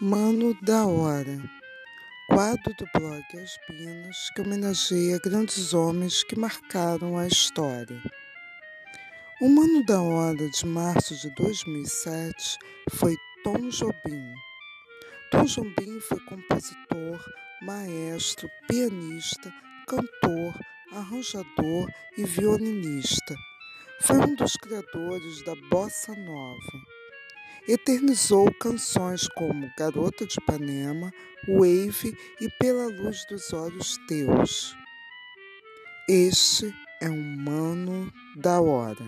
Mano da Hora, quadro do blog As Binas que homenageia grandes homens que marcaram a história. O Mano da Hora de março de 2007 foi Tom Jobim. Tom Jobim foi compositor, maestro, pianista, cantor, arranjador e violinista. Foi um dos criadores da bossa nova eternizou canções como Garota de Ipanema, Wave e Pela Luz dos Olhos Teus. Este é um mano da hora.